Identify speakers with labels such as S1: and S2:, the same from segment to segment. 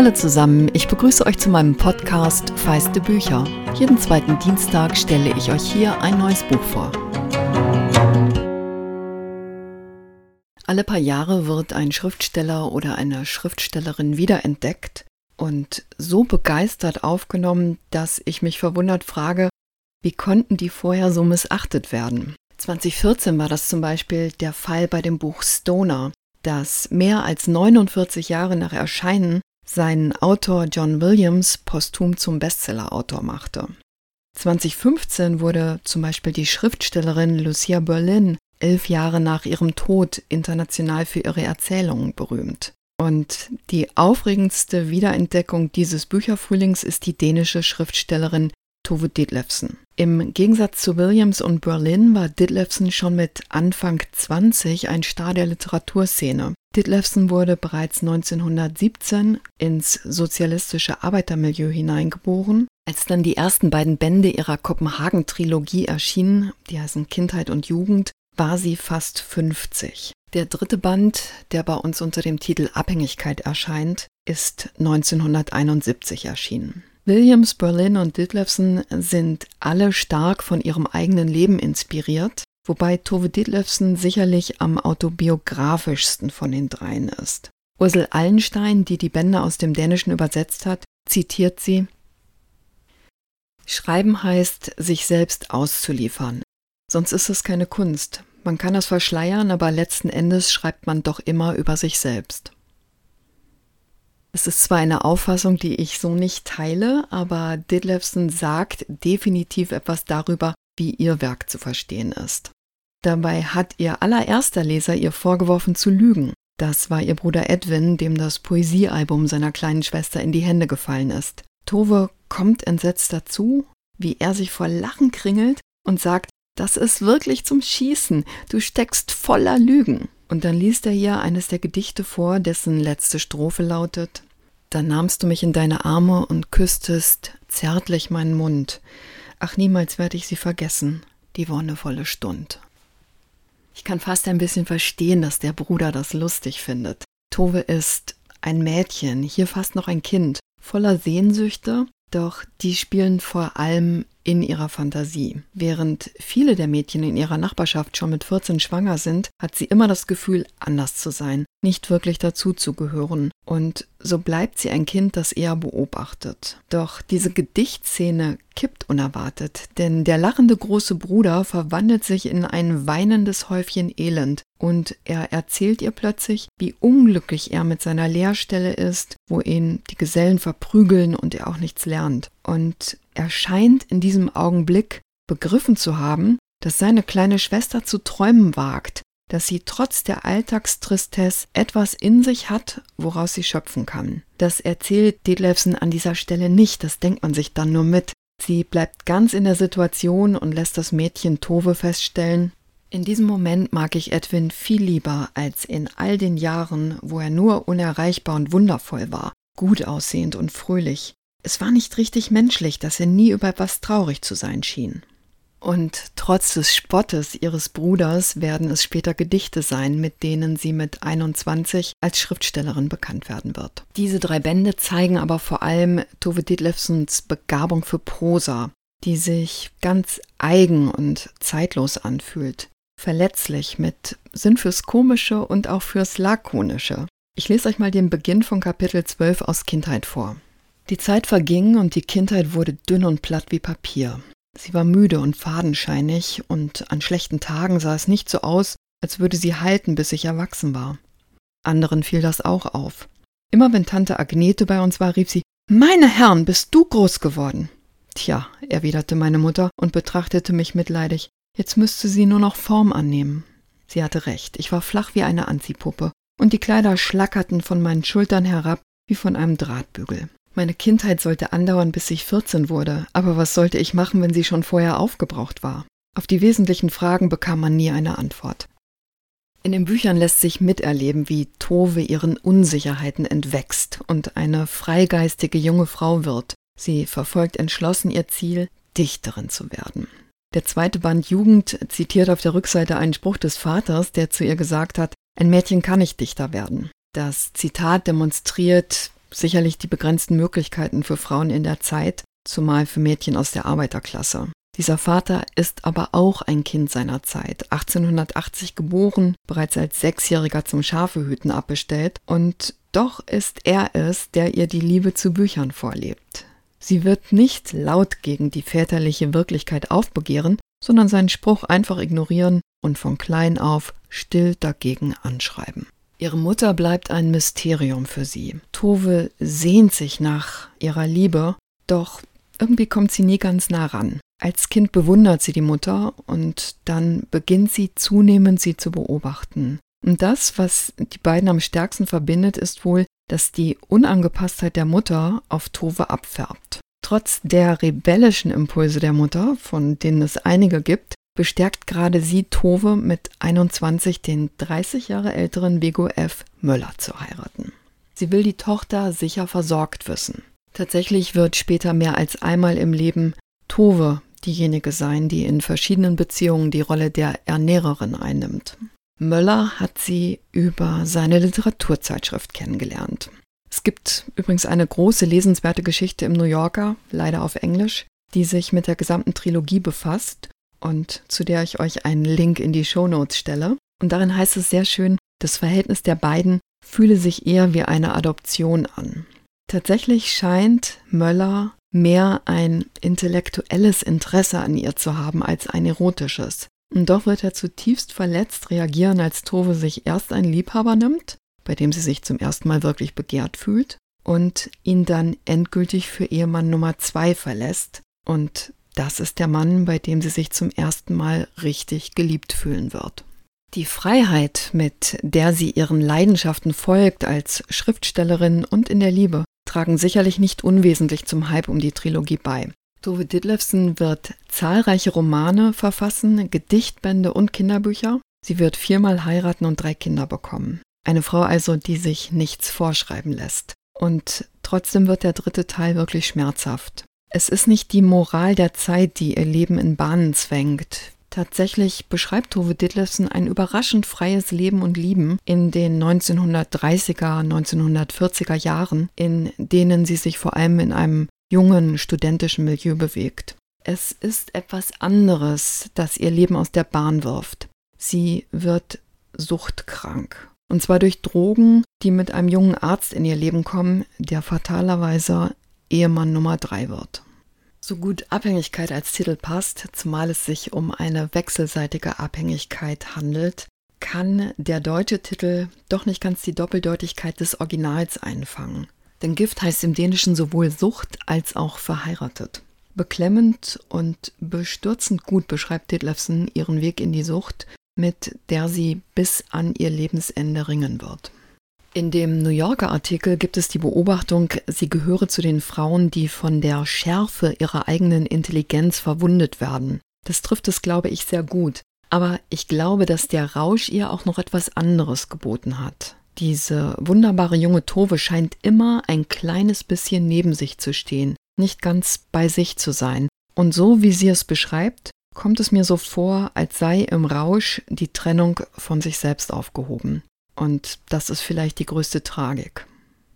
S1: Hallo zusammen, ich begrüße euch zu meinem Podcast Feiste Bücher. Jeden zweiten Dienstag stelle ich euch hier ein neues Buch vor. Alle paar Jahre wird ein Schriftsteller oder eine Schriftstellerin wiederentdeckt und so begeistert aufgenommen, dass ich mich verwundert frage, wie konnten die vorher so missachtet werden? 2014 war das zum Beispiel der Fall bei dem Buch Stoner, das mehr als 49 Jahre nach Erscheinen seinen Autor John Williams posthum zum Bestsellerautor machte. 2015 wurde zum Beispiel die Schriftstellerin Lucia Berlin elf Jahre nach ihrem Tod international für ihre Erzählungen berühmt. Und die aufregendste Wiederentdeckung dieses Bücherfrühlings ist die dänische Schriftstellerin Tove Ditlevsen. Im Gegensatz zu Williams und Berlin war Ditlevsen schon mit Anfang 20 ein Star der Literaturszene. Ditlevsen wurde bereits 1917 ins sozialistische Arbeitermilieu hineingeboren. Als dann die ersten beiden Bände ihrer Kopenhagen-Trilogie erschienen, die heißen Kindheit und Jugend, war sie fast 50. Der dritte Band, der bei uns unter dem Titel Abhängigkeit erscheint, ist 1971 erschienen. Williams, Berlin und Ditlevsen sind alle stark von ihrem eigenen Leben inspiriert, wobei Tove Ditlevsen sicherlich am autobiografischsten von den dreien ist. Ursel Allenstein, die die Bände aus dem Dänischen übersetzt hat, zitiert sie Schreiben heißt, sich selbst auszuliefern. Sonst ist es keine Kunst. Man kann es verschleiern, aber letzten Endes schreibt man doch immer über sich selbst. Es ist zwar eine Auffassung, die ich so nicht teile, aber Ditlevsen sagt definitiv etwas darüber, wie ihr Werk zu verstehen ist. Dabei hat ihr allererster Leser ihr vorgeworfen zu lügen. Das war ihr Bruder Edwin, dem das Poesiealbum seiner kleinen Schwester in die Hände gefallen ist. Tove kommt entsetzt dazu, wie er sich vor Lachen kringelt und sagt, das ist wirklich zum Schießen, du steckst voller Lügen. Und dann liest er hier eines der Gedichte vor, dessen letzte Strophe lautet Da nahmst du mich in deine Arme und küsstest zärtlich meinen Mund. Ach, niemals werde ich sie vergessen, die wonnevolle Stund. Ich kann fast ein bisschen verstehen, dass der Bruder das lustig findet. Tove ist ein Mädchen, hier fast noch ein Kind, voller Sehnsüchte, doch die spielen vor allem in ihrer Fantasie. Während viele der Mädchen in ihrer Nachbarschaft schon mit 14 schwanger sind, hat sie immer das Gefühl, anders zu sein, nicht wirklich dazu zu gehören. Und so bleibt sie ein Kind, das eher beobachtet. Doch diese Gedichtszene kippt unerwartet, denn der lachende große Bruder verwandelt sich in ein weinendes Häufchen Elend und er erzählt ihr plötzlich, wie unglücklich er mit seiner Lehrstelle ist, wo ihn die Gesellen verprügeln und er auch nichts lernt. Und er scheint in diesem Augenblick begriffen zu haben, dass seine kleine Schwester zu träumen wagt, dass sie trotz der Alltagstristesse etwas in sich hat, woraus sie schöpfen kann. Das erzählt Detlefsen an dieser Stelle nicht, das denkt man sich dann nur mit. Sie bleibt ganz in der Situation und lässt das Mädchen Tove feststellen. In diesem Moment mag ich Edwin viel lieber als in all den Jahren, wo er nur unerreichbar und wundervoll war, gut aussehend und fröhlich. Es war nicht richtig menschlich, dass er nie über etwas traurig zu sein schien. Und trotz des Spottes ihres Bruders werden es später Gedichte sein, mit denen sie mit 21 als Schriftstellerin bekannt werden wird. Diese drei Bände zeigen aber vor allem Tove Ditlevsens Begabung für Prosa, die sich ganz eigen und zeitlos anfühlt. Verletzlich mit Sinn fürs Komische und auch fürs Lakonische. Ich lese euch mal den Beginn von Kapitel 12 aus Kindheit vor. Die Zeit verging und die Kindheit wurde dünn und platt wie Papier. Sie war müde und fadenscheinig, und an schlechten Tagen sah es nicht so aus, als würde sie halten, bis ich erwachsen war. Anderen fiel das auch auf. Immer wenn Tante Agnete bei uns war, rief sie Meine Herren, bist du groß geworden. Tja, erwiderte meine Mutter und betrachtete mich mitleidig. Jetzt müsste sie nur noch Form annehmen. Sie hatte recht, ich war flach wie eine Anziehpuppe, und die Kleider schlackerten von meinen Schultern herab wie von einem Drahtbügel. Meine Kindheit sollte andauern, bis ich 14 wurde, aber was sollte ich machen, wenn sie schon vorher aufgebraucht war? Auf die wesentlichen Fragen bekam man nie eine Antwort. In den Büchern lässt sich miterleben, wie Tove ihren Unsicherheiten entwächst und eine freigeistige junge Frau wird. Sie verfolgt entschlossen ihr Ziel, Dichterin zu werden. Der zweite Band Jugend zitiert auf der Rückseite einen Spruch des Vaters, der zu ihr gesagt hat, ein Mädchen kann nicht Dichter werden. Das Zitat demonstriert sicherlich die begrenzten Möglichkeiten für Frauen in der Zeit, zumal für Mädchen aus der Arbeiterklasse. Dieser Vater ist aber auch ein Kind seiner Zeit, 1880 geboren, bereits als Sechsjähriger zum Schafehüten abbestellt und doch ist er es, der ihr die Liebe zu Büchern vorlebt. Sie wird nicht laut gegen die väterliche Wirklichkeit aufbegehren, sondern seinen Spruch einfach ignorieren und von klein auf still dagegen anschreiben. Ihre Mutter bleibt ein Mysterium für sie. Tove sehnt sich nach ihrer Liebe, doch irgendwie kommt sie nie ganz nah ran. Als Kind bewundert sie die Mutter und dann beginnt sie zunehmend sie zu beobachten. Und das, was die beiden am stärksten verbindet, ist wohl, dass die Unangepasstheit der Mutter auf Tove abfärbt. Trotz der rebellischen Impulse der Mutter, von denen es einige gibt, bestärkt gerade sie Tove mit 21 den 30 Jahre älteren Vigo F. Möller zu heiraten. Sie will die Tochter sicher versorgt wissen. Tatsächlich wird später mehr als einmal im Leben Tove diejenige sein, die in verschiedenen Beziehungen die Rolle der Ernährerin einnimmt. Möller hat sie über seine Literaturzeitschrift kennengelernt. Es gibt übrigens eine große lesenswerte Geschichte im New Yorker, leider auf Englisch, die sich mit der gesamten Trilogie befasst und zu der ich euch einen Link in die Show Notes stelle. Und darin heißt es sehr schön, das Verhältnis der beiden fühle sich eher wie eine Adoption an. Tatsächlich scheint Möller mehr ein intellektuelles Interesse an ihr zu haben als ein erotisches. Und doch wird er zutiefst verletzt reagieren, als Tove sich erst einen Liebhaber nimmt, bei dem sie sich zum ersten Mal wirklich begehrt fühlt, und ihn dann endgültig für Ehemann Nummer zwei verlässt. Und das ist der Mann, bei dem sie sich zum ersten Mal richtig geliebt fühlen wird. Die Freiheit, mit der sie ihren Leidenschaften folgt als Schriftstellerin und in der Liebe, tragen sicherlich nicht unwesentlich zum Hype um die Trilogie bei. Tove Ditlevsen wird zahlreiche Romane verfassen, Gedichtbände und Kinderbücher. Sie wird viermal heiraten und drei Kinder bekommen. Eine Frau also, die sich nichts vorschreiben lässt. Und trotzdem wird der dritte Teil wirklich schmerzhaft. Es ist nicht die Moral der Zeit, die ihr Leben in Bahnen zwängt. Tatsächlich beschreibt Tove Ditlevsen ein überraschend freies Leben und Lieben in den 1930er, 1940er Jahren, in denen sie sich vor allem in einem jungen studentischen Milieu bewegt. Es ist etwas anderes, das ihr Leben aus der Bahn wirft. Sie wird suchtkrank. Und zwar durch Drogen, die mit einem jungen Arzt in ihr Leben kommen, der fatalerweise Ehemann Nummer drei wird. So gut Abhängigkeit als Titel passt, zumal es sich um eine wechselseitige Abhängigkeit handelt, kann der deutsche Titel doch nicht ganz die Doppeldeutigkeit des Originals einfangen. Denn Gift heißt im Dänischen sowohl Sucht als auch verheiratet. Beklemmend und bestürzend gut beschreibt Detlefsen ihren Weg in die Sucht, mit der sie bis an ihr Lebensende ringen wird. In dem New Yorker Artikel gibt es die Beobachtung, sie gehöre zu den Frauen, die von der Schärfe ihrer eigenen Intelligenz verwundet werden. Das trifft es, glaube ich, sehr gut. Aber ich glaube, dass der Rausch ihr auch noch etwas anderes geboten hat. Diese wunderbare junge Tove scheint immer ein kleines bisschen neben sich zu stehen, nicht ganz bei sich zu sein. Und so wie sie es beschreibt, kommt es mir so vor, als sei im Rausch die Trennung von sich selbst aufgehoben. Und das ist vielleicht die größte Tragik.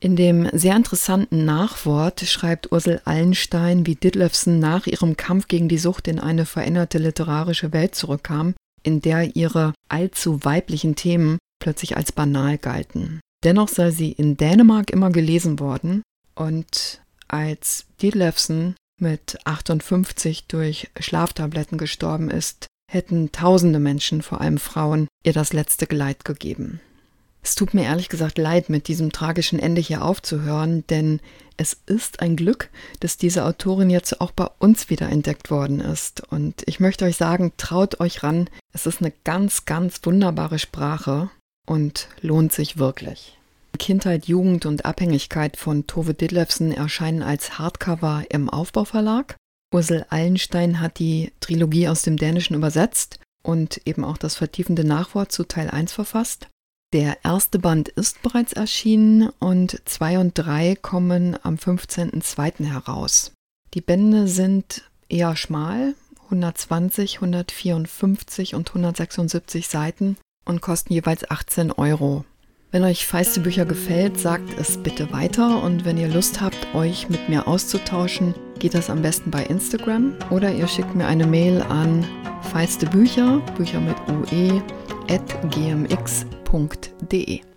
S1: In dem sehr interessanten Nachwort schreibt Ursel Allenstein, wie Ditlevsen nach ihrem Kampf gegen die Sucht in eine veränderte literarische Welt zurückkam, in der ihre allzu weiblichen Themen plötzlich als banal galten. Dennoch sei sie in Dänemark immer gelesen worden und als Dietlefsen mit 58 durch Schlaftabletten gestorben ist, hätten tausende Menschen, vor allem Frauen, ihr das letzte Geleit gegeben. Es tut mir ehrlich gesagt leid, mit diesem tragischen Ende hier aufzuhören, denn es ist ein Glück, dass diese Autorin jetzt auch bei uns wieder entdeckt worden ist. Und ich möchte euch sagen, traut euch ran. Es ist eine ganz, ganz wunderbare Sprache und lohnt sich wirklich. Kindheit, Jugend und Abhängigkeit von Tove Ditlevsen erscheinen als Hardcover im Aufbauverlag. Ursel Allenstein hat die Trilogie aus dem Dänischen übersetzt und eben auch das vertiefende Nachwort zu Teil 1 verfasst. Der erste Band ist bereits erschienen und 2 und 3 kommen am 15.02. heraus. Die Bände sind eher schmal, 120, 154 und 176 Seiten und kosten jeweils 18 Euro. Wenn euch feiste Bücher gefällt, sagt es bitte weiter und wenn ihr Lust habt, euch mit mir auszutauschen, geht das am besten bei Instagram oder ihr schickt mir eine Mail an feiste Bücher, Bücher mit ue, at gmx.de.